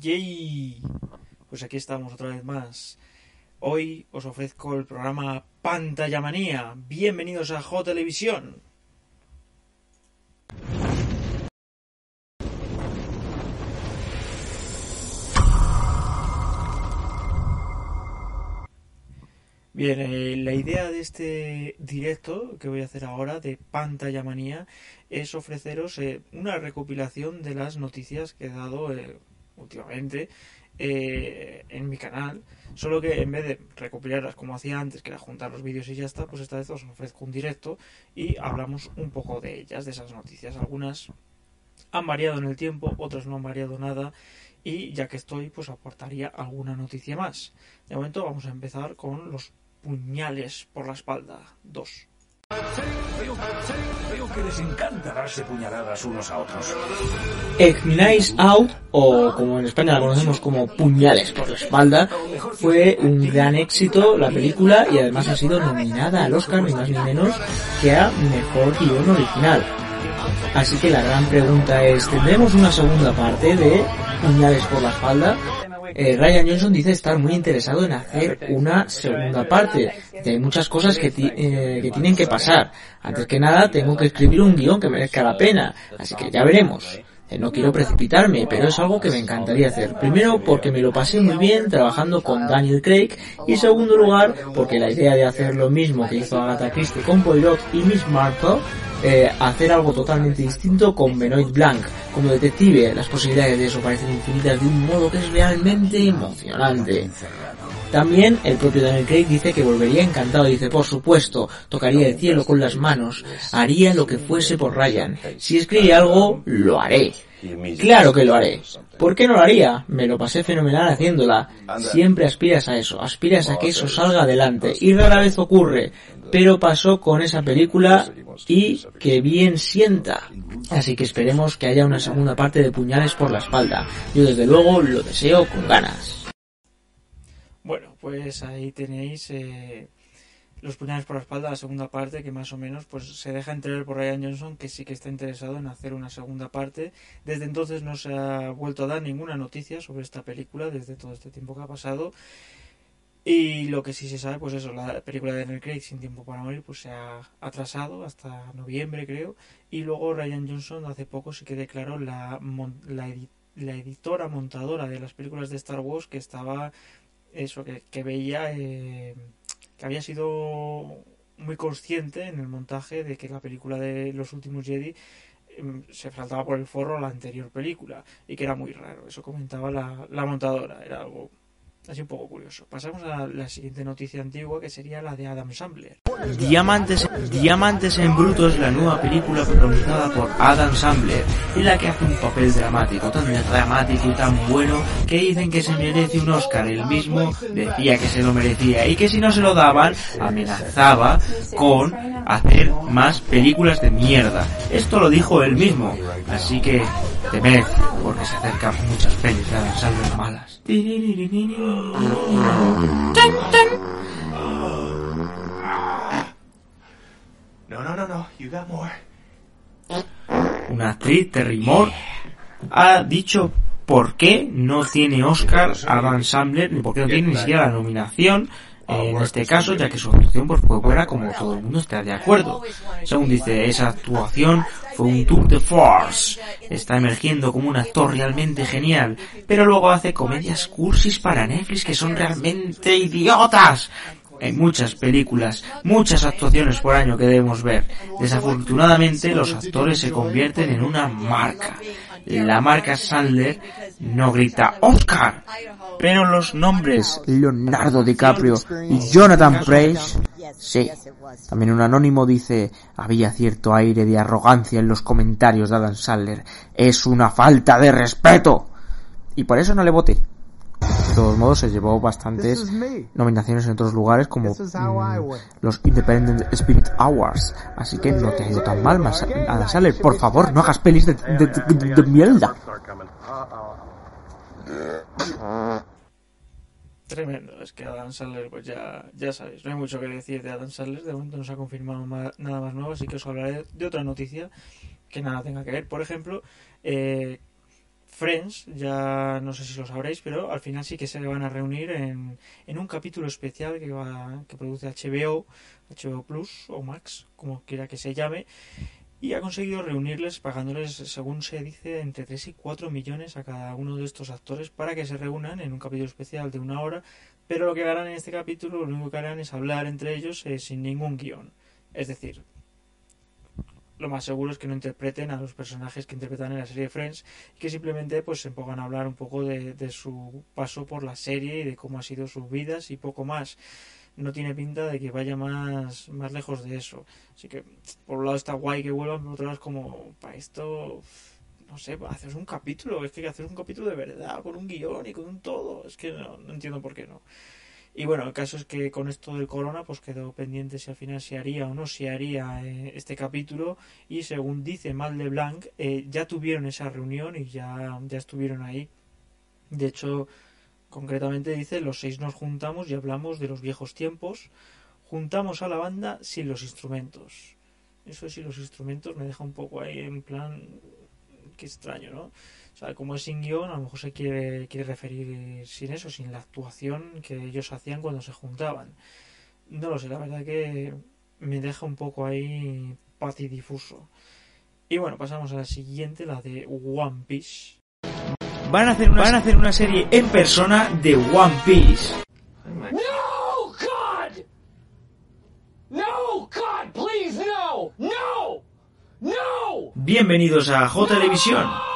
Yay. Pues aquí estamos otra vez más. Hoy os ofrezco el programa Pantalla Manía. Bienvenidos a J Televisión. Bien, eh, la idea de este directo que voy a hacer ahora de Pantalla Manía es ofreceros eh, una recopilación de las noticias que he dado eh, últimamente eh, en mi canal. Solo que en vez de recopilarlas como hacía antes, que era juntar los vídeos y ya está, pues esta vez os ofrezco un directo y hablamos un poco de ellas, de esas noticias. Algunas han variado en el tiempo, otras no han variado nada. Y ya que estoy, pues aportaría alguna noticia más. De momento vamos a empezar con los puñales por la espalda. Dos. Veo, que les encanta darse puñaladas unos a otros. Knives Out, o como en España la conocemos como Puñales por la espalda, fue un gran éxito la película y además ha sido nominada al Oscar ni más ni menos que a Mejor Guión Original. Así que la gran pregunta es, ¿tendremos una segunda parte de Puñales por la espalda? Eh, Ryan Johnson dice estar muy interesado en hacer una segunda parte. Hay muchas cosas que, eh, que tienen que pasar. Antes que nada, tengo que escribir un guion que merezca la pena. Así que ya veremos. Eh, No quiero precipitarme, pero es algo que me encantaría hacer. Primero, porque me lo pasé muy bien trabajando con Daniel Craig. Y segundo lugar, porque la idea de hacer lo mismo que hizo Agatha Christie con Poirot y Miss Marple, eh, hacer algo totalmente distinto con Benoit Blanc como detective. Las posibilidades de eso parecen infinitas de un modo que es realmente emocionante. También el propio Daniel Craig dice que volvería encantado. Dice, por supuesto, tocaría el cielo con las manos, haría lo que fuese por Ryan. Si escribe algo, lo haré. Claro que lo haré. ¿Por qué no lo haría? Me lo pasé fenomenal haciéndola. Siempre aspiras a eso, aspiras a que eso salga adelante. Y rara vez ocurre. Pero pasó con esa película y que bien sienta. Así que esperemos que haya una segunda parte de Puñales por la espalda. Yo desde luego lo deseo con ganas. Bueno, pues ahí tenéis eh, los puñales por la espalda, la segunda parte, que más o menos pues se deja entrever por Ryan Johnson que sí que está interesado en hacer una segunda parte. Desde entonces no se ha vuelto a dar ninguna noticia sobre esta película desde todo este tiempo que ha pasado. Y lo que sí se sabe, pues eso, la película de Daniel Craig, Sin Tiempo para Morir, pues se ha atrasado hasta noviembre, creo. Y luego Ryan Johnson hace poco sí que declaró la, la, la editora montadora de las películas de Star Wars que estaba eso que, que veía eh, que había sido muy consciente en el montaje de que la película de los últimos Jedi em, se faltaba por el forro a la anterior película y que era muy raro eso comentaba la, la montadora era algo así un poco curioso pasamos a la siguiente noticia antigua que sería la de Adam Sandler Diamantes, Diamantes en Bruto es la nueva película protagonizada por Adam Sandler, en la que hace un papel dramático, tan dramático y tan bueno que dicen que se merece un Oscar. Él mismo decía que se lo merecía y que si no se lo daban, amenazaba con hacer más películas de mierda. Esto lo dijo él mismo, así que temed, porque se acercan muchas pelis de Adam Sandler malas. No, no, no, no. You got more. una actriz, Terry Moore, ha dicho por qué no tiene Oscar Adam Sandler, ni por qué no tiene ni siquiera la nominación en este caso, ya que su actuación pues, fue buena como todo el mundo está de acuerdo. Según dice, esa actuación fue un tour de force. Está emergiendo como un actor realmente genial, pero luego hace comedias cursis para Netflix que son realmente idiotas. Hay muchas películas, muchas actuaciones por año que debemos ver. Desafortunadamente, los actores se convierten en una marca. La marca Sandler no grita Oscar, pero los nombres Leonardo DiCaprio y Jonathan Price, sí. También un anónimo dice, había cierto aire de arrogancia en los comentarios de Adam Sandler. Es una falta de respeto. Y por eso no le voté. De todos modos, se llevó bastantes nominaciones en otros lugares como mm, los Independent Spirit Awards. Así que no te ha ido tan mal, Adam Sandler. Por favor, no hagas pelis de, de, de, de mierda. Tremendo, es que Adam Sandler, pues ya, ya sabéis, no hay mucho que decir de Adam Sandler, de momento no se ha confirmado nada más nuevo, así que os hablaré de otra noticia que nada tenga que ver. Por ejemplo, eh, Friends, ya no sé si lo sabréis, pero al final sí que se van a reunir en, en un capítulo especial que, va, que produce HBO, HBO Plus o Max, como quiera que se llame, y ha conseguido reunirles pagándoles, según se dice, entre 3 y 4 millones a cada uno de estos actores para que se reúnan en un capítulo especial de una hora, pero lo que harán en este capítulo, lo único que harán es hablar entre ellos eh, sin ningún guion. Es decir, lo más seguro es que no interpreten a los personajes que interpretan en la serie Friends y que simplemente pues se pongan a hablar un poco de, de su paso por la serie y de cómo ha sido sus vidas y poco más no tiene pinta de que vaya más, más lejos de eso. Así que, por un lado está guay que vuelvan, por otro lado es como, para esto, no sé, hacer un capítulo, es que hacer un capítulo de verdad, con un guion y con un todo, es que no, entiendo por qué no. Y bueno, el caso es que con esto del corona, pues quedó pendiente si al final se haría o no se haría eh, este capítulo. Y según dice Mal de Blanc, eh, ya tuvieron esa reunión y ya, ya estuvieron ahí. De hecho, Concretamente dice, los seis nos juntamos y hablamos de los viejos tiempos, juntamos a la banda sin los instrumentos. Eso sí, los instrumentos me deja un poco ahí en plan, qué extraño, ¿no? O sea, como es sin guion, a lo mejor se quiere, quiere referir sin eso, sin la actuación que ellos hacían cuando se juntaban. No lo sé, la verdad que me deja un poco ahí patidifuso. Y bueno, pasamos a la siguiente, la de One Piece van a hacer una, van a hacer una serie en persona de One Piece. No, God! No, God, please, no! No! No! Bienvenidos a J Televisión.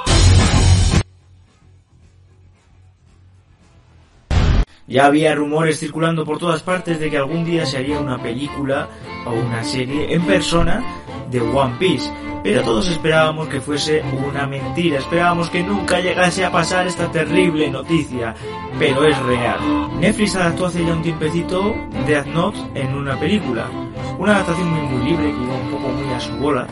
Ya había rumores circulando por todas partes de que algún día se haría una película o una serie en persona de One Piece, pero todos esperábamos que fuese una mentira, esperábamos que nunca llegase a pasar esta terrible noticia, pero es real. Netflix adaptó hace ya un tiempecito Death Note en una película, una adaptación muy muy libre que iba un poco muy a su bola,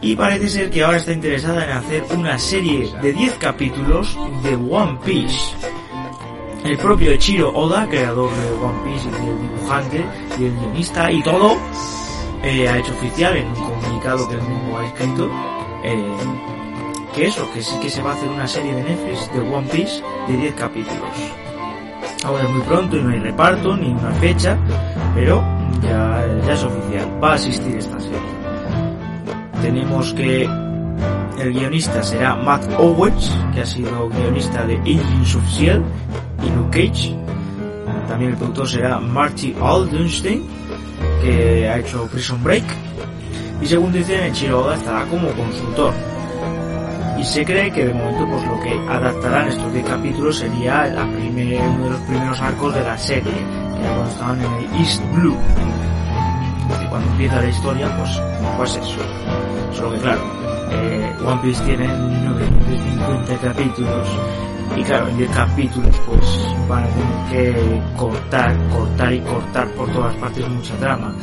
y parece ser que ahora está interesada en hacer una serie de 10 capítulos de One Piece. El propio Echiro Oda, creador de One Piece y el dibujante y el guionista y todo, eh, ha hecho oficial en un comunicado que él mismo ha escrito eh, que eso, que sí que se va a hacer una serie de Netflix de One Piece de 10 capítulos. Ahora es muy pronto y no hay reparto ni una fecha, pero ya, ya es oficial, va a asistir esta serie. Tenemos que el guionista será Matt Owens, que ha sido guionista de Agents of S.H.I.E.L.D. y Luke Cage. También el productor será Marty Aldenstein, que ha hecho Prison Break. Y según dicen, Chiroda estará como consultor. Y se cree que de momento pues lo que adaptarán estos 10 capítulos sería la primer, uno de los primeros arcos de la serie, que era cuando estaban en el East Blue. Y cuando empieza la historia, pues, pues eso. Solo que claro, eh, One Piece tiene 950 capítulos y claro, en 10 capítulos pues van a tener que cortar, cortar y cortar por todas partes mucha trama.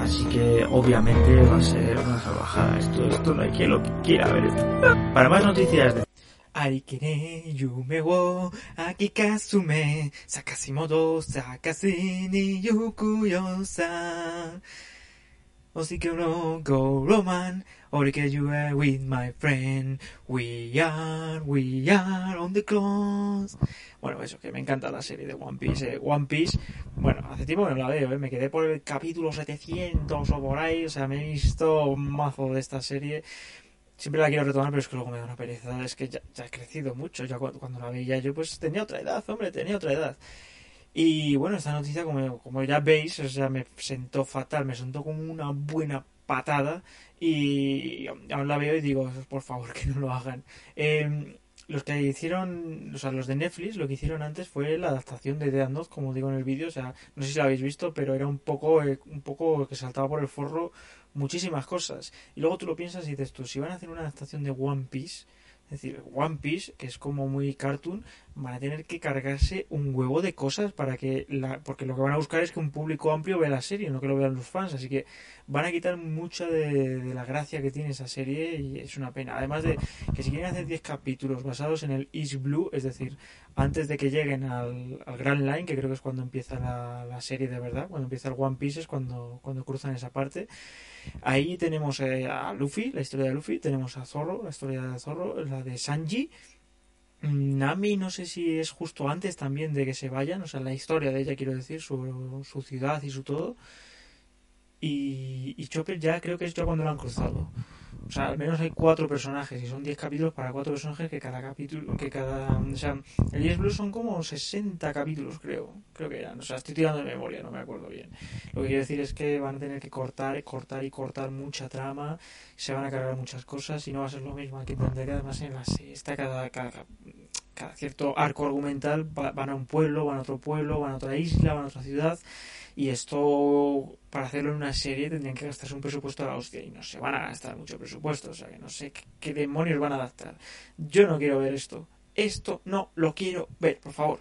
Así que obviamente va a ser una salvajada. Esto, esto no hay quien lo quiera ver. Para más noticias de or que you are with my friend. We are, we are on the close. Bueno, eso, que me encanta la serie de One Piece. eh. One Piece, bueno, hace tiempo que no la veo, ¿eh? me quedé por el capítulo 700 o por ahí, o sea, me he visto un mazo de esta serie. Siempre la quiero retomar, pero es que luego me da una pereza. Es que ya, ya he crecido mucho. Ya cuando, cuando la veía yo, pues tenía otra edad, hombre, tenía otra edad. Y bueno, esta noticia, como, como ya veis, o sea, me sentó fatal, me sentó como una buena patada. Y aún la veo y digo, por favor, que no lo hagan. Eh, los que hicieron, o sea, los de Netflix, lo que hicieron antes fue la adaptación de Death Note, como digo en el vídeo. O sea, no sé si lo habéis visto, pero era un poco, eh, un poco que saltaba por el forro muchísimas cosas. Y luego tú lo piensas y dices tú, si van a hacer una adaptación de One Piece, es decir, One Piece, que es como muy cartoon, van a tener que cargarse un huevo de cosas para que la, porque lo que van a buscar es que un público amplio vea la serie, no que lo vean los fans, así que van a quitar mucha de, la gracia que tiene esa serie y es una pena. Además de que si quieren hacer 10 capítulos basados en el East Blue, es decir, antes de que lleguen al, al Grand Line, que creo que es cuando empieza la, la serie de verdad, cuando empieza el One Piece es cuando, cuando cruzan esa parte. Ahí tenemos eh, a Luffy, la historia de Luffy, tenemos a Zorro, la historia de Zorro, la de Sanji. Nami no sé si es justo antes también de que se vayan, o sea, la historia de ella quiero decir, su, su ciudad y su todo. Y, Chopper ya creo que es ya cuando lo han cruzado. O sea, al menos hay cuatro personajes y son 10 capítulos para cuatro personajes que cada capítulo, que cada... O sea, el 10 Blue son como 60 capítulos, creo. Creo que eran. O sea, estoy tirando de memoria, no me acuerdo bien. Lo que quiero decir es que van a tener que cortar, cortar y cortar mucha trama, se van a cargar muchas cosas y no va a ser lo mismo. Hay que entender que además en la sexta cada, cada, cada cierto arco argumental va- van a un pueblo, van a otro pueblo, van a otra isla, van a otra ciudad y esto para hacerlo en una serie tendrían que gastarse un presupuesto a la hostia y no se van a gastar mucho presupuesto, o sea que no sé qué, qué demonios van a adaptar. Yo no quiero ver esto. Esto no lo quiero ver, por favor.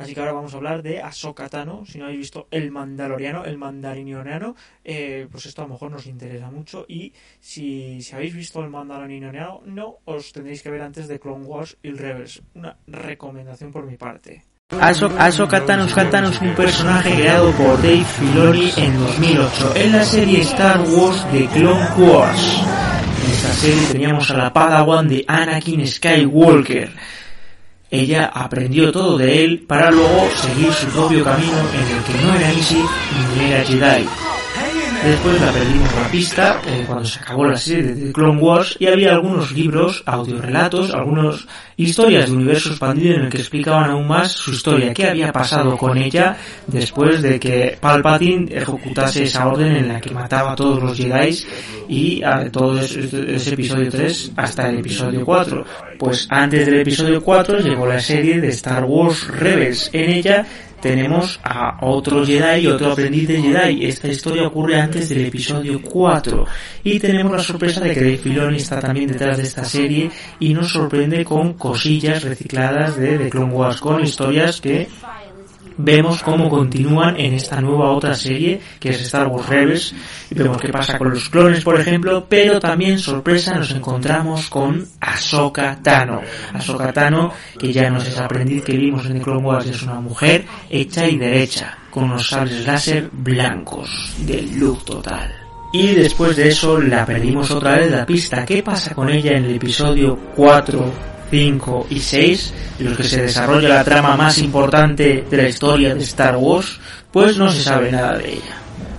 Así que ahora vamos a hablar de Ahsoka Tano. Si no habéis visto El Mandaloriano, El Mandariniano, eh, pues esto a lo mejor nos interesa mucho. Y si, habéis visto El Mandariniano, no os tendréis que ver antes de Clone Wars y Rebels. Una recomendación por mi parte. Ahsoka Tano es un personaje creado por Dave Filoni en 2008 en la serie Star Wars de Clone Wars. En esta serie teníamos a la Padawan de Anakin Skywalker. Ella aprendió todo de él para luego seguir su propio camino en el que no era Sith ni era Jedi. Después la perdimos la pista eh, cuando se acabó la serie de Clone Wars y había algunos libros, audiorelatos, algunas historias de universo expandido en el que explicaban aún más su historia, qué había pasado con ella después de que Palpatine ejecutase esa orden en la que mataba a todos los Jedi y todo ese, ese episodio 3 hasta el episodio 4. Pues antes del episodio 4 llegó la serie de Star Wars Rebels. En ella tenemos a otro Jedi y otro aprendiz de Jedi. Esta historia ocurre antes del episodio 4. Y tenemos la sorpresa de que Dave Filoni está también detrás de esta serie y nos sorprende con cosillas recicladas de The Clone Wars, con historias que vemos cómo continúan en esta nueva otra serie que es Star Wars Rebels. Y vemos qué pasa con los clones por ejemplo pero también sorpresa nos encontramos con Ahsoka Tano. Ahsoka Tano que ya no es aprendiz que vimos en The Clone Wars es una mujer hecha y derecha con unos sables láser blancos de luz total. Y después de eso la perdimos otra vez la pista. ¿qué pasa con ella en el episodio 4 5 y 6, en los que se desarrolla la trama más importante de la historia de Star Wars, pues no se sabe nada de ella.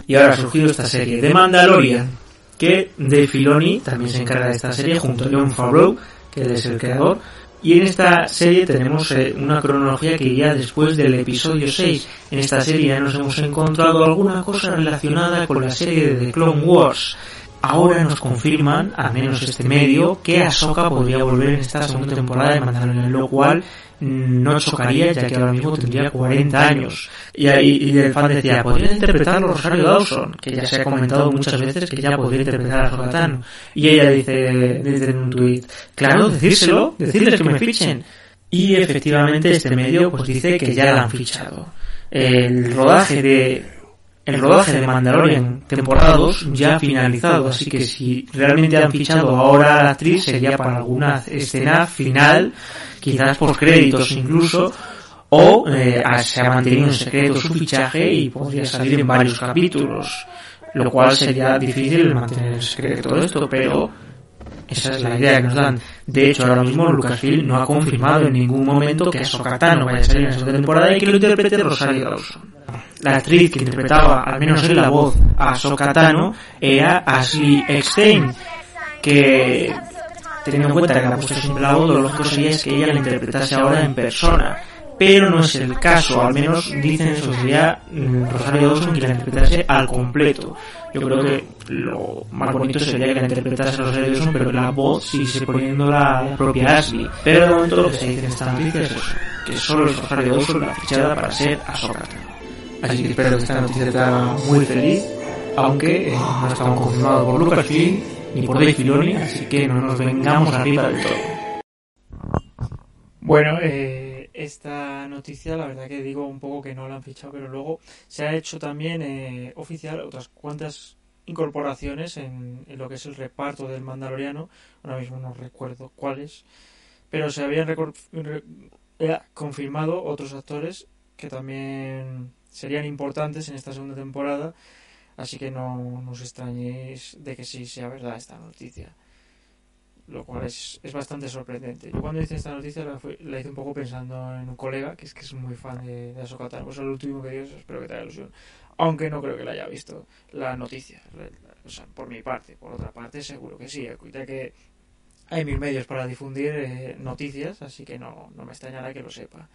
Y ahora ha surgido esta serie de Mandalorian, que de Filoni también se encarga de esta serie junto a John Favreau, que es el creador, y en esta serie tenemos eh, una cronología que iría después del episodio 6. En esta serie ya nos hemos encontrado alguna cosa relacionada con la serie de The Clone Wars. Ahora nos confirman, al menos este medio, que Ahsoka podría volver en esta segunda temporada de Mandalorian, lo cual no chocaría ya que ahora mismo tendría 40 años. Y, y, y el fan decía, podría interpretarlo Rosario Dawson, que ya se ha comentado muchas veces que ya podría interpretar a Tano. Y ella dice, dice en un tuit, claro, decírselo, decirles que me fichen. Y efectivamente este medio pues dice que ya la han fichado. El rodaje de el rodaje de Mandalorian temporada 2 ya ha finalizado, así que si realmente han fichado ahora a la actriz sería para alguna escena final, quizás por créditos incluso, o eh, se ha mantenido en secreto su fichaje y podría salir en varios capítulos. lo cual sería difícil mantener secreto todo esto, pero esa es la idea que nos dan. De hecho, ahora mismo Lucasfilm no ha confirmado en ningún momento que Ahsoka Tano vaya a salir en esta temporada y que lo interprete Rosario Dawson. La actriz que interpretaba, al menos en la voz, a Ahsoka Tano era Ashley Eckstein, que teniendo en cuenta que la ha puesto siempre la voz, lo lógico sería que ella la interpretase ahora en persona pero no es el caso, al menos dicen eso, sería mm, Rosario Dawson que la interpretase al completo. Yo creo que lo más bonito sería que la interpretase Rosario Dawson, pero la voz sí se poniendo la propia Ashley. Pero de momento lo que se dice en esta noticia es que solo es Rosario Dawson la fichada para ser Ahsoka. Así que espero que esta noticia te haga muy feliz, aunque eh, no ha estado confirmado por Lucasfilm ni por Dave Filoni, así que no nos vengamos arriba del todo. Bueno, eh esta noticia, la verdad que digo un poco que no la han fichado, pero luego se ha hecho también eh, oficial otras cuantas incorporaciones en, lo que es el reparto del Mandaloriano. Ahora mismo no recuerdo cuáles, pero se habían eh, confirmado otros actores que también serían importantes en esta segunda temporada. Así que no, no os extrañéis de que sí sea verdad esta noticia lo cual es, es bastante sorprendente. Yo cuando hice esta noticia la, hice un poco pensando en un colega que es que es muy fan de, de Ahsoka Pues el último que dio, espero que te haga ilusión. Aunque no creo que la haya visto la noticia. O sea, por mi parte. Por otra parte, seguro que sí. Ya que hay mil medios para difundir eh, noticias, así que no, no me extrañará que lo sepa.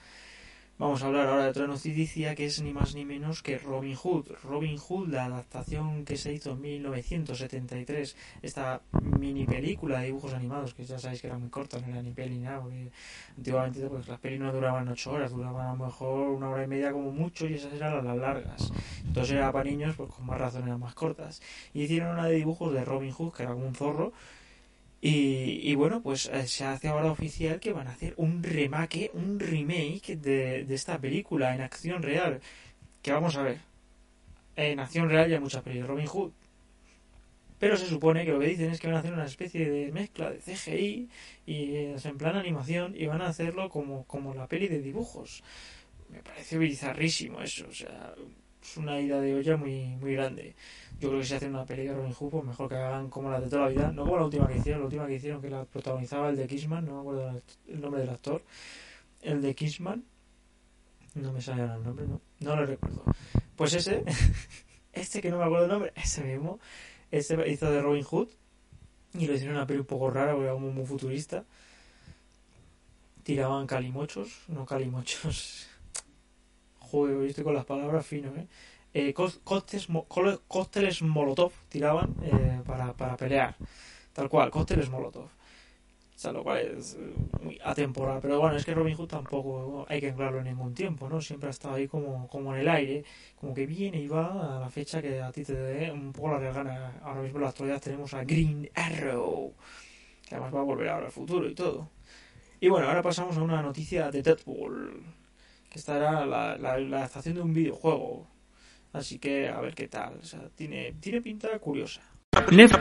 Vamos a hablar ahora de otra noticia que es ni más ni menos que Robin Hood. Robin Hood, la adaptación que se hizo en 1973, esta mini película de dibujos animados, que ya sabéis que era muy corta, no era ni peli ni nada, porque antiguamente pues, las pelis no duraban 8 horas, duraban a lo mejor una hora y media como mucho y esas eran las largas. Entonces era para niños, pues con más razón eran más cortas. Y hicieron una de dibujos de Robin Hood, que era como un zorro, y, bueno, pues eh, se hace ahora oficial que van a hacer un remake, un remake de, de esta película en acción real. Que vamos a ver. En acción real ya hay muchas películas. Robin Hood. Pero se supone que lo que dicen es que van a hacer una especie de mezcla de CGI y en plan animación y van a hacerlo como, como la peli de dibujos. Me parece bizarrísimo eso. O sea, es una ida de olla muy, muy grande. Yo creo que si hacen una peli de Robin Hood, pues mejor que hagan como la de toda la vida. No como la última que hicieron, la última que hicieron que la protagonizaba el de Kissman, no me acuerdo el nombre del actor. El de Kissman. No me sale el nombre, no. No lo recuerdo. Pues ese, este que no me acuerdo el nombre, ese mismo, este hizo de Robin Hood. Y lo hicieron una peli un poco rara, porque era como muy futurista. Tiraban calimochos, no calimochos. Joder, hoy estoy con las palabras fino, ¿eh? Eh, cócteles, molotov tiraban eh, para, para pelear. Tal cual, cócteles molotov. O sea, lo cual es eh, muy atemporal. Pero bueno, es que Robin Hood tampoco hay que anclarlo en ningún tiempo, ¿no? Siempre ha estado ahí como, como en el aire, como que viene y va a la fecha que a ti te dé un poco la gana. Ahora mismo en la actualidad tenemos a Green Arrow, que además va a volver ahora al futuro y todo. Y bueno, ahora pasamos a una noticia de Deadpool, que estará la, la, la adaptación de un videojuego Así que a ver qué tal. O sea, tiene, tiene pinta curiosa.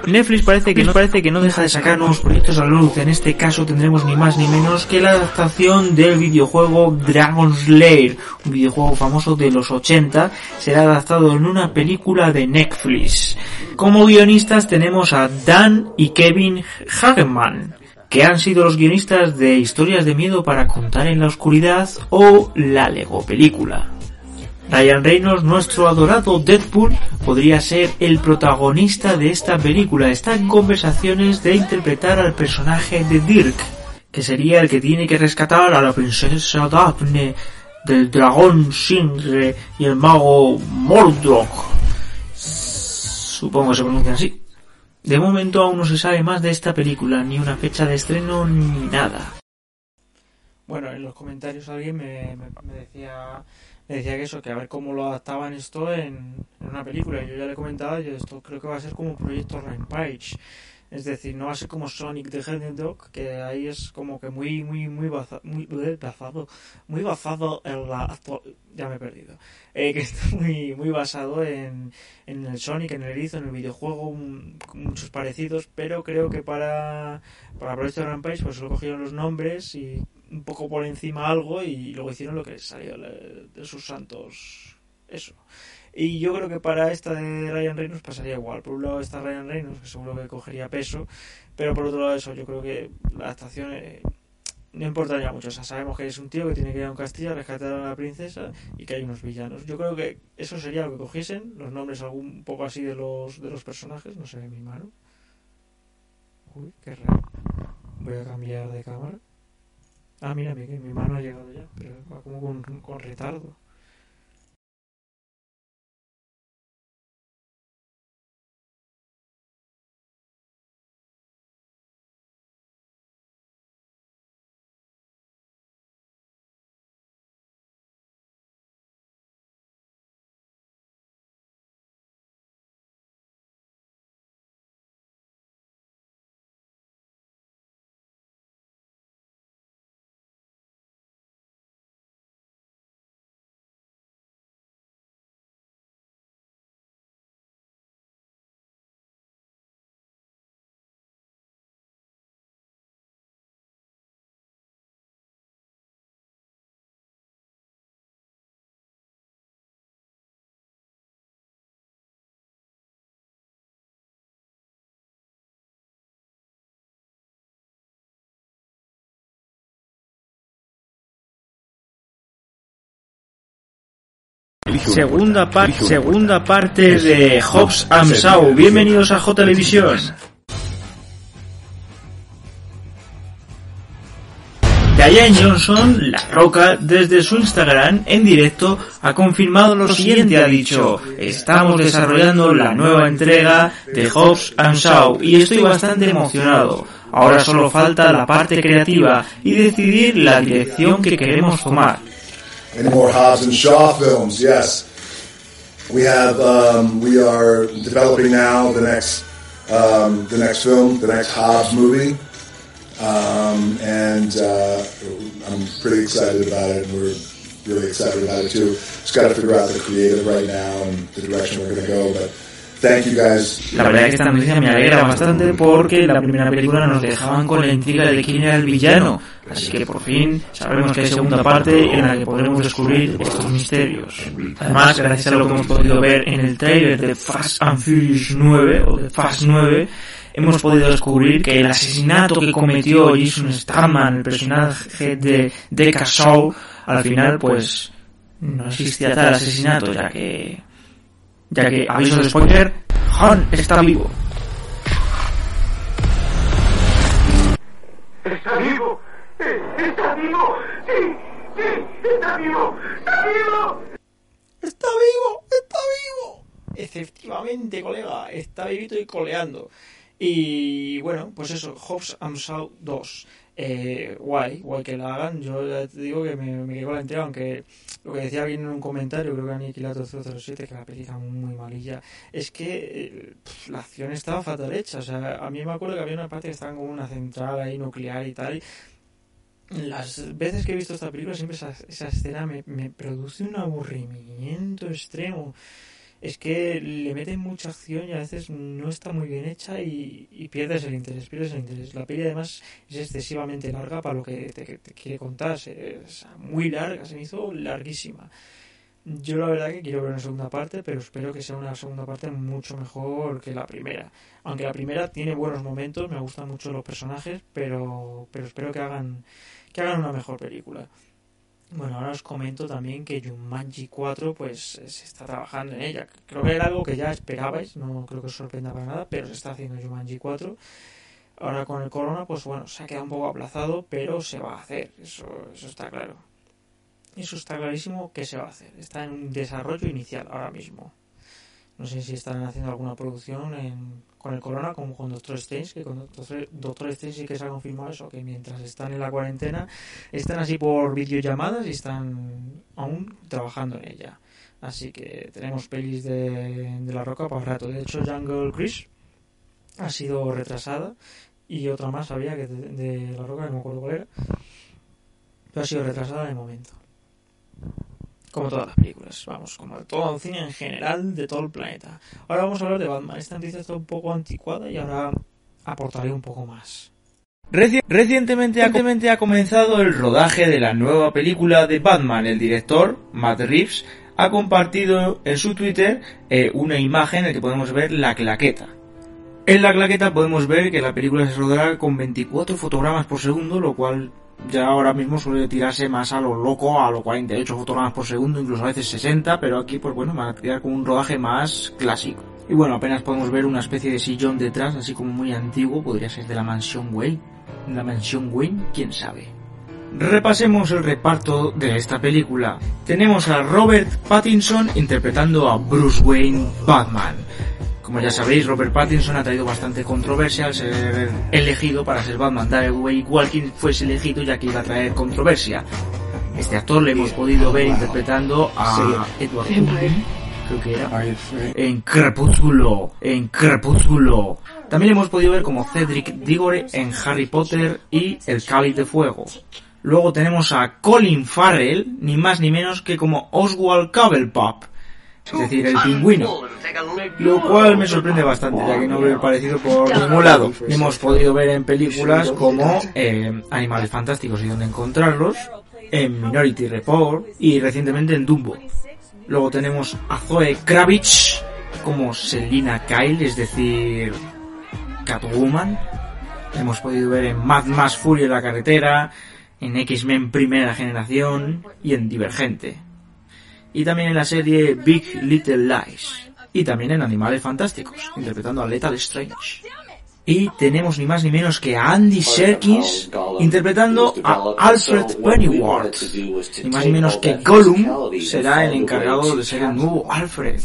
Netflix parece que no parece que no deja de sacar nuevos proyectos a la luz. En este caso tendremos ni más ni menos que la adaptación del videojuego Dragon Slayer, un videojuego famoso de los 80, será adaptado en una película de Netflix. Como guionistas tenemos a Dan y Kevin Hageman, que han sido los guionistas de Historias de miedo para contar en la oscuridad o la Lego película. Ryan Reynolds, nuestro adorado Deadpool, podría ser el protagonista de esta película. Está en conversaciones de interpretar al personaje de Dirk, que sería el que tiene que rescatar a la princesa Daphne del dragón Singre y el mago Mordok. Supongo que se pronuncia así. De momento aún no se sabe más de esta película, ni una fecha de estreno ni nada. Bueno, en los comentarios alguien me decía le decía que eso, que a ver cómo lo adaptaban esto en, una película. Yo ya le comentaba, yo esto creo que va a ser como un proyecto Rampage. Es decir, no va a ser como Sonic the Hedgehog, que ahí es como que muy, muy, muy basado, muy, basado, muy basado en la ya me he perdido, eh, que está muy, muy basado en, en el Sonic, en el erizo, en el videojuego, muchos parecidos, pero creo que para, para el proyecto Rampage pues lo cogieron los nombres y un poco por encima algo y luego hicieron lo que les salió de sus santos. Eso. Y yo creo que para esta de Ryan Reynolds pasaría igual. Por un lado está Ryan Reynolds, que seguro que cogería peso, pero por otro lado eso, yo creo que la adaptación eh, no importaría mucho. O sabemos que es un tío que tiene que ir a un castillo a rescatar a la princesa y que hay unos villanos. Yo creo que eso sería lo que cogiesen, los nombres algún un poco así de los, de los personajes, no ve mi mano. Uy, qué raro. Voy a cambiar de cámara. Ah, mira, mi, mi mano ha llegado ya, pero va como con, con retardo. Segunda, par segunda parte de Hobbs and Shaw. Bienvenidos a J Televisión. Diane Johnson, La Roca, desde su Instagram en directo ha confirmado lo siguiente, ha dicho, estamos desarrollando la nueva entrega de Hobbs and Shaw y estoy bastante emocionado. Ahora solo falta la parte creativa y decidir la dirección que queremos tomar. Any more Hobbs and Shaw films. Yes, we have. Um, we are developing now the next um, the next film, the next Hobbs movie, um, and uh, I'm pretty excited about it. We're really excited about it too. Just got to figure out the creative right now and the direction we're going to go, but. Thank you guys. La verdad es que esta noticia me alegra bastante porque la primera película nos dejaban con la intriga de quién era el villano. Así que por fin sabremos que hay segunda parte en la que podremos descubrir estos misterios. Además, gracias a lo que hemos podido ver en el trailer de Fast and Furious 9 o de Fast 9, hemos podido descubrir que el asesinato que cometió Jason Statham, el personaje de Deca Shaw, al final pues no existía tal asesinato ya que ya que, aviso de spoiler, Han está vivo. ¡Está vivo! ¡Eh, ¡Está vivo! ¡Sí! ¡Sí! ¡Está vivo! ¡Está vivo! ¡Está vivo! ¡Está vivo! Efectivamente, colega, está vivito y coleando. Y bueno, pues eso, Hobbs and Shaw 2. Eh, guay, guay que la hagan. Yo ya te digo que me, me quedo la entrega, aunque lo que decía alguien en un comentario, creo que Aniquilato 007, que la película muy malilla, es que eh, la acción estaba fatal hecha. O sea, a mí me acuerdo que había una parte que estaba como una central ahí nuclear y tal. Las veces que he visto esta película, siempre esa, escena me produce un aburrimiento extremo es que le meten mucha acción y a veces no está muy bien hecha y, pierdes el interés, pierdes el interés. La peli además es excesivamente larga para lo que te, te quiere contar, es muy larga, se me hizo larguísima. Yo la verdad que quiero ver una segunda parte, pero espero que sea una segunda parte mucho mejor que la primera. Aunque la primera tiene buenos momentos, me gustan mucho los personajes, pero, pero espero que hagan, que hagan una mejor película. Bueno, ahora os comento también que Jumanji 4 pues se está trabajando en ella. Creo que era algo que ya esperabais, no creo que os sorprenda para nada, pero se está haciendo Jumanji 4. Ahora con el corona, pues bueno, se ha quedado un poco aplazado, pero se va a hacer, eso, eso está claro. Eso está clarísimo que se va a hacer. Está en un desarrollo inicial ahora mismo. No sé si están haciendo alguna producción en- con el corona, como con Doctor Strange, que con Doctor, Doctor Strange sí que se ha confirmado eso, que mientras están en la cuarentena, están así por videollamadas y están aún trabajando en ella. Así que tenemos pelis de, de La Roca para rato. De hecho, Jungle Cruise ha sido retrasada y otra más había que de, La Roca, no me acuerdo cuál era, pero ha sido retrasada de momento. Como todas las películas, vamos, como todo el cine en general de todo el planeta. Ahora vamos a hablar de Batman. Esta noticia está un poco anticuada y ahora aportaré un poco más. Reci- recientemente, ha, ha comenzado el rodaje de la nueva película de Batman. El director, Matt Reeves, ha compartido en su Twitter eh, una imagen en la que podemos ver la claqueta. En la claqueta podemos ver que la película se rodará con 24 fotogramas por segundo, lo cual ya ahora mismo suele tirarse más a lo loco, a los 48 fotogramas por segundo, incluso a veces 60, pero aquí pues bueno, van a tirar con un rodaje más clásico. Y bueno, apenas podemos ver una especie de sillón detrás, así como muy antiguo, podría ser de la mansión Wayne. La mansión Wayne, quién sabe. Repasemos el reparto de esta película. Tenemos a Robert Pattinson interpretando a Bruce Wayne Batman. Como ya sabéis, Robert Pattinson ha traído bastante controversia al ser elegido para ser Batman, da igual quien fuese elegido ya que iba a traer controversia. Este actor le hemos podido ver interpretando a Edward Cullen, creo que era, en Crepúsculo, en Crepúsculo. También le hemos podido ver como Cedric Diggory en Harry Potter y El Cáliz de Fuego. Luego tenemos a Colin Farrell, ni más ni menos que como Oswald Cobblepot, es decir, el pingüino. Lo cual me sorprende bastante, ya que no lo he parecido por ningún lado. Hemos podido ver en películas como eh, Animales Fantásticos y dónde encontrarlos, en Minority Report y recientemente en Dumbo. Luego tenemos a Zoe Kravitz como Selina Kyle, es decir, Catwoman. Hemos podido ver en Mad Max Fury en la carretera, en X-Men Primera Generación y en Divergente. Y también en la serie Big Little Lies. Y también en Animales Fantásticos, interpretando a Lethal Strange. Y tenemos ni más ni menos que a Andy Serkis interpretando a Alfred Pennyworth. Ni más ni menos que Gollum será el encargado de ser el nuevo Alfred.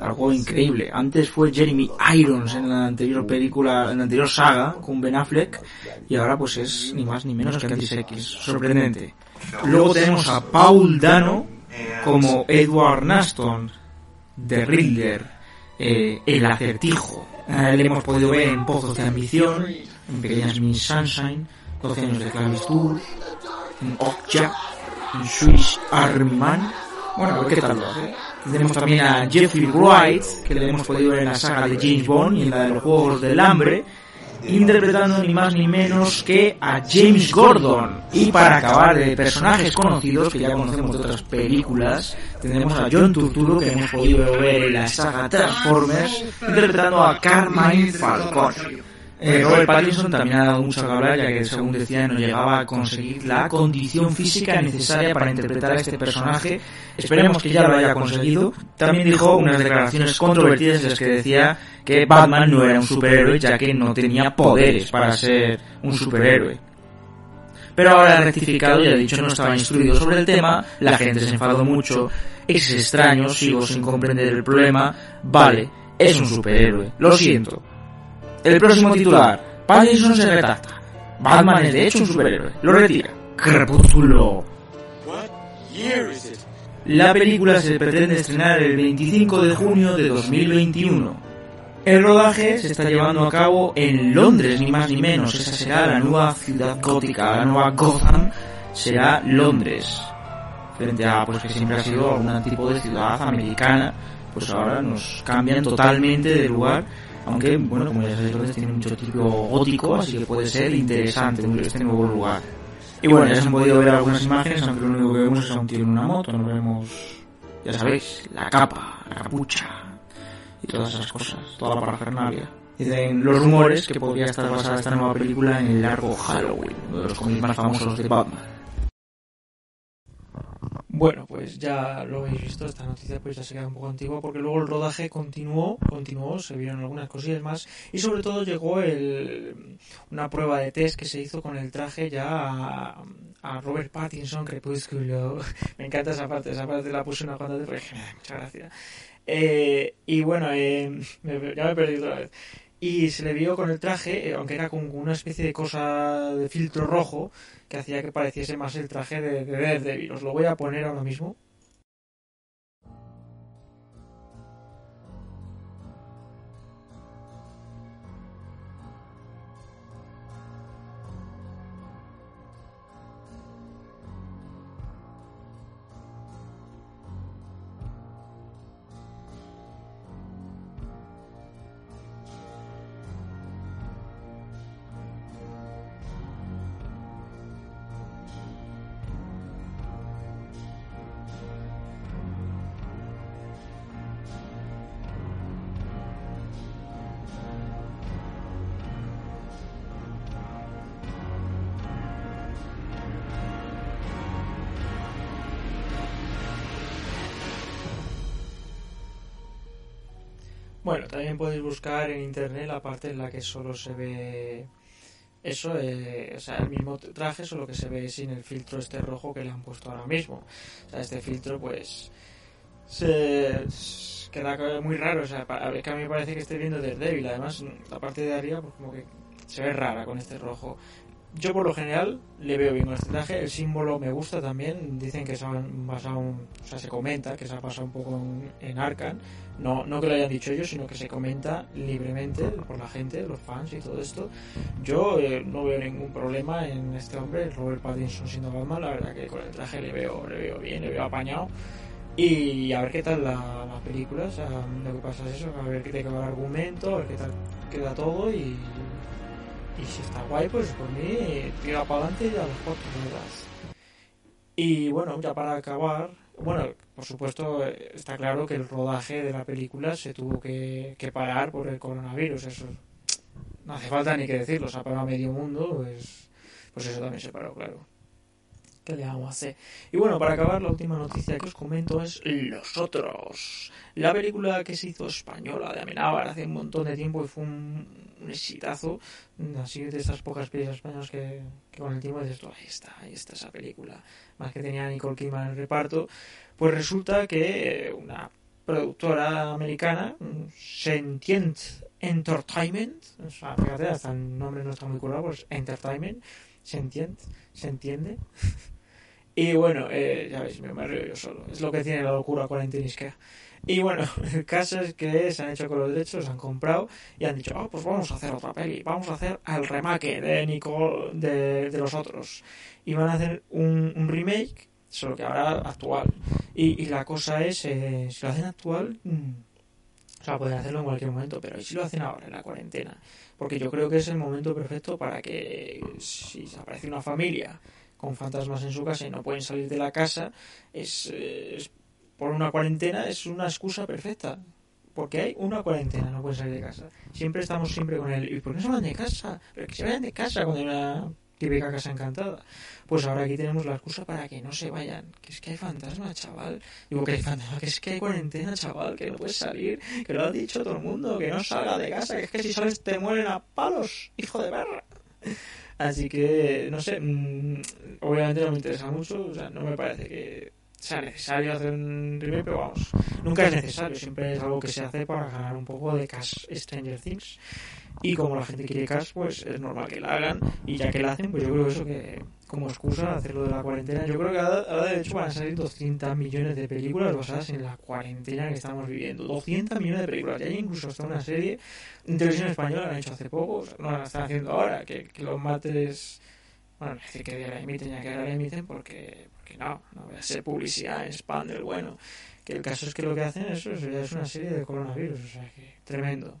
Algo increíble. Antes fue Jeremy Irons en la anterior película, en la anterior saga con Ben Affleck. Y ahora pues es ni más ni menos que Andy Serkis. Sorprendente. Luego tenemos a Paul Dano como Edward Naston de Riddler, eh, el acertijo. Eh, le hemos podido ver en Pozos de Ambición, en Pequeñas Miss Sunshine, 12 años de esclavitud, en Okja, en Swiss Army Man. Bueno, a qué tal lo. Tenemos también a Jeffrey Wright, que le hemos podido ver en la saga de James Bond y en la de los Juegos del Hambre, interpretando ni más ni menos que a James Gordon. Y para acabar de personajes conocidos, que ya conocemos de otras películas, tendremos a John Turturro, que hemos podido ver en la saga Transformers, interpretando a Carmine Falcone. Eh, Robert Pattinson también ha dado mucho que hablar, ya que según decía no llegaba a conseguir la condición física necesaria para interpretar a este personaje. Esperemos que ya lo haya conseguido. También dijo unas declaraciones controvertidas en las que decía que Batman no era un superhéroe, ya que no tenía poderes para ser un superhéroe. Pero ahora ha rectificado y ha dicho no estaba instruido sobre el tema, la gente se enfadó mucho, es extraño, sigo sin comprender el problema, vale, es un superhéroe, lo siento, el próximo titular. Pattinson se retracta. Batman es de hecho un superhéroe. Lo retira. Crepúsculo. La película se pretende estrenar el 25 de junio de 2021. El rodaje se está llevando a cabo en Londres, ni más ni menos. Esa será la nueva ciudad gótica, la nueva Gotham será Londres. Frente a pues que siempre ha sido algún tipo de ciudad americana, pues ahora nos cambian totalmente de lugar aunque, bueno, como ya sabéis, Londres tiene mucho tipo gótico, así que puede ser interesante este nuevo lugar. Y bueno, ya se han podido ver algunas imágenes, aunque lo único que vemos es a un tío en una moto, no vemos, ya sabéis, la capa, la capucha y todas esas cosas, toda la parafernalia. Dicen los rumores que podría estar basada esta nueva película en el largo Halloween, uno de los cómics más famosos de Batman. Bueno, pues ya lo habéis visto, esta noticia pues ya se queda un poco antigua porque luego el rodaje continuó, continuó, se vieron algunas cosillas más y sobre todo llegó el, una prueba de test que se hizo con el traje ya a, Robert Pattinson, Crepúsculo, me encanta esa parte, esa parte la puse una cuanta de muchas gracias. Eh, y bueno, eh, ya me he perdido otra vez y se le vio con el traje, eh, aunque era con una especie de cosa de filtro rojo, que hacía que pareciese más el traje de, de Daredevil. Os lo voy a poner ahora mismo. Bueno, también podéis buscar en internet la parte en la que solo se ve eso, eh, o sea, el mismo traje, solo que se ve sin el filtro este rojo que le han puesto ahora mismo. O sea, este filtro, pues, se queda muy raro. O sea, es que a mí me parece que estoy viendo Daredevil. Además, la parte de arriba, pues como que se ve rara con este rojo. Yo por lo general le veo bien con este traje, el símbolo me gusta también, dicen que se han basado, o sea, se comenta que se ha pasado un poco en, en no, no que lo hayan dicho ellos, sino que se comenta libremente por la gente, los fans y todo esto. Yo eh, no veo ningún problema en este hombre, Robert Pattinson siendo Batman, la verdad que con el traje le veo, le veo bien, le veo apañado. Y a ver qué tal la, la película, o sea, lo que pasa es eso, a ver qué te queda el argumento, a ver qué tal queda todo y y si está guay, pues por mí tira para adelante y a los cuatro Y bueno, ya para acabar, bueno, por supuesto está claro que el rodaje de la película se tuvo que, que parar por el coronavirus, eso no hace falta ni que decirlo, se ha parado medio mundo, pues, pues eso también se paró, claro. ¿Qué le vamos a hacer? Y bueno, para acabar, la última noticia que os comento es Los Otros. La película que se hizo española de Amenábar hace un montón de tiempo y fue un, un exitazo. Así de estas pocas películas españolas que, que con el tiempo dices, ahí está, ahí está esa película. Más que tenía Nicole Kidman en el reparto. Pues resulta que una productora americana, Sentient Entertainment, o sea, fíjate, hasta el nombre no está muy curado, pues Entertainment, Sentient, se entiende. Y bueno, eh, ya veis, me, me río yo solo. Es lo que tiene la locura cuarentinisca. Y bueno, el caso es que se han hecho con los derechos, han comprado y han dicho, oh, pues vamos a hacer otra peli, vamos a hacer el remake de Nicole, de, de los otros. Y van a hacer un, un remake, solo que ahora actual. Y, y la cosa es, eh, si lo hacen actual, mmm, o sea, pueden hacerlo en cualquier momento, pero si lo hacen ahora, en la cuarentena? Porque yo creo que es el momento perfecto para que si aparece una familia con fantasmas en su casa y no pueden salir de la casa, es, es por una cuarentena es una excusa perfecta. Porque hay una cuarentena, no pueden salir de casa. Siempre estamos siempre con él. ¿Y por qué se van de casa? Pero que se vayan de casa cuando hay una típica casa encantada. Pues ahora aquí tenemos la excusa para que no se vayan. Que es que hay fantasma, chaval. Digo que hay fantasma, que es que hay cuarentena, chaval, que no puedes salir. Que lo ha dicho todo el mundo, que no salga de casa, que es que si sales te mueren a palos, hijo de perra. Así que, no sé, mmm, obviamente no me interesa mucho, o sea, no me parece que sea necesario hacer un remake, pero vamos, nunca es necesario, siempre es algo que se hace para ganar un poco de cash Stranger Things. Y como la gente quiere cash, pues es normal que la hagan. Y ya que la hacen, pues yo creo que eso que como excusa hacerlo de la cuarentena. Yo creo que ahora de hecho van a salir 200 millones de películas basadas en la cuarentena que estamos viviendo. 200 millones de películas. Ya hay incluso hasta una serie en televisión española, la han hecho hace poco, o sea, no la están haciendo ahora, que, que los mates... Bueno, no decir que la emiten, ya que la emiten porque, porque no, no voy a ser publicidad en spam del bueno. Que el caso es que lo que hacen es, eso, ya es una serie de coronavirus, o sea que tremendo.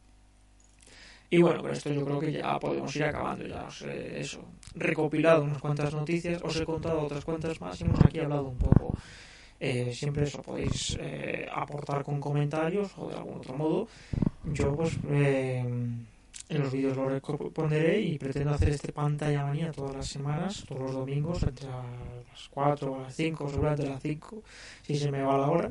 Y bueno, con esto yo creo que ya podemos ir acabando, ya os he eso, recopilado unas cuantas noticias, os he contado otras cuantas más y hemos aquí hablado un poco. Eh, siempre eso podéis eh, aportar con comentarios o de algún otro modo. Yo pues eh, en los vídeos lo pondré y pretendo hacer este pantalla manía todas las semanas, todos los domingos, entre las 4 o las 5, seguramente las 5, si se me va la hora.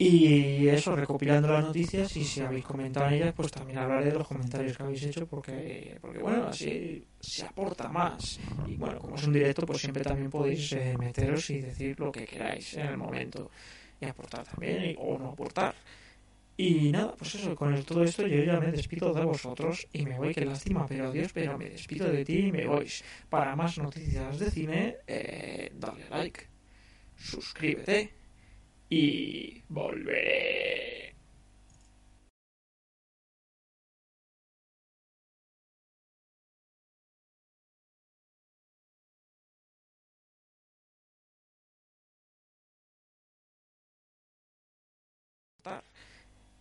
Y eso, recopilando las noticias y si habéis comentado en ellas, pues también hablaré de los comentarios que habéis hecho porque, porque bueno, así se aporta más. Y bueno, como es un directo, pues siempre también podéis eh, meteros y decir lo que queráis en el momento y aportar también y, o no aportar. Y nada, pues eso, con todo esto yo ya me despido de vosotros y me voy, qué lástima, pero adiós, pero me despido de ti y me voy. Para más noticias de cine, eh, dale like, suscríbete y volveré.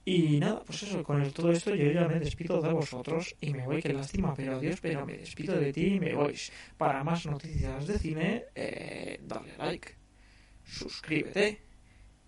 Y nada, pues eso, con todo esto yo ya me despido de vosotros y me voy, qué lástima, pero adiós, pero me despido de ti y me voy. Para más noticias de cine, eh, dale like, suscríbete